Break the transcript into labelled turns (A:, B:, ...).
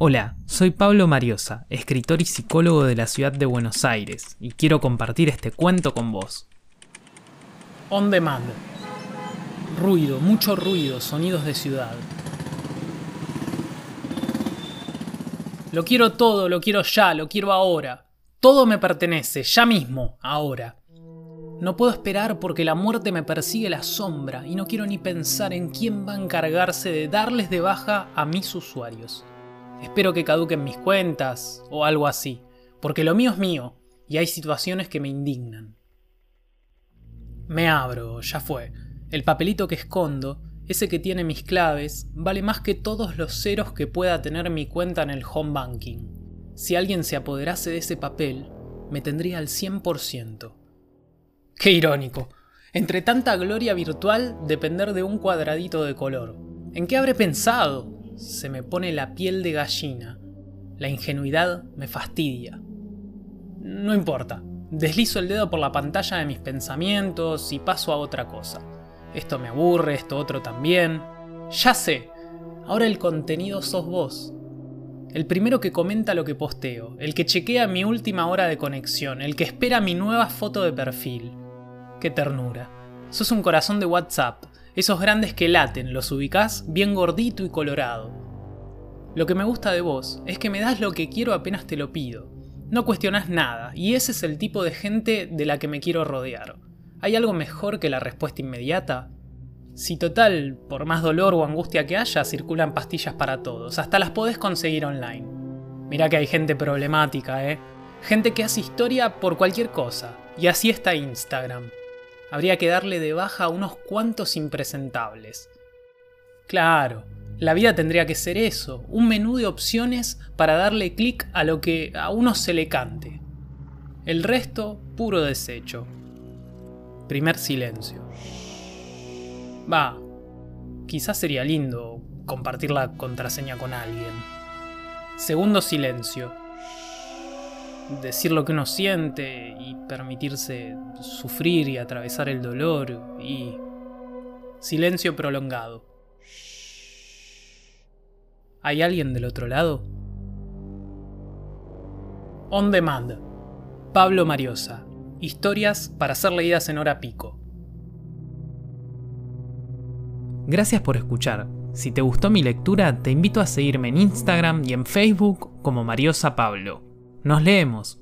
A: Hola, soy Pablo Mariosa, escritor y psicólogo de la ciudad de Buenos Aires, y quiero compartir este cuento con vos.
B: On demand. Ruido, mucho ruido, sonidos de ciudad. Lo quiero todo, lo quiero ya, lo quiero ahora. Todo me pertenece, ya mismo, ahora. No puedo esperar porque la muerte me persigue la sombra y no quiero ni pensar en quién va a encargarse de darles de baja a mis usuarios. Espero que caduquen mis cuentas o algo así, porque lo mío es mío y hay situaciones que me indignan. Me abro, ya fue. El papelito que escondo, ese que tiene mis claves, vale más que todos los ceros que pueda tener mi cuenta en el home banking. Si alguien se apoderase de ese papel, me tendría al 100%. Qué irónico. Entre tanta gloria virtual, depender de un cuadradito de color. ¿En qué habré pensado? Se me pone la piel de gallina. La ingenuidad me fastidia. No importa, deslizo el dedo por la pantalla de mis pensamientos y paso a otra cosa. Esto me aburre, esto otro también. Ya sé, ahora el contenido sos vos. El primero que comenta lo que posteo, el que chequea mi última hora de conexión, el que espera mi nueva foto de perfil. Qué ternura. Sos un corazón de WhatsApp, esos grandes que laten, los ubicás bien gordito y colorado. Lo que me gusta de vos es que me das lo que quiero apenas te lo pido. No cuestionás nada, y ese es el tipo de gente de la que me quiero rodear. ¿Hay algo mejor que la respuesta inmediata? Si total, por más dolor o angustia que haya, circulan pastillas para todos, hasta las podés conseguir online. Mirá que hay gente problemática, ¿eh? Gente que hace historia por cualquier cosa, y así está Instagram habría que darle de baja a unos cuantos impresentables. Claro, la vida tendría que ser eso, un menú de opciones para darle clic a lo que a uno se le cante. El resto, puro desecho. Primer silencio. Va, quizás sería lindo compartir la contraseña con alguien. Segundo silencio decir lo que uno siente y permitirse sufrir y atravesar el dolor y... Silencio prolongado. ¿Hay alguien del otro lado? On Demand. Pablo Mariosa. Historias para ser leídas en hora pico.
A: Gracias por escuchar. Si te gustó mi lectura, te invito a seguirme en Instagram y en Facebook como Mariosa Pablo. Nos leemos.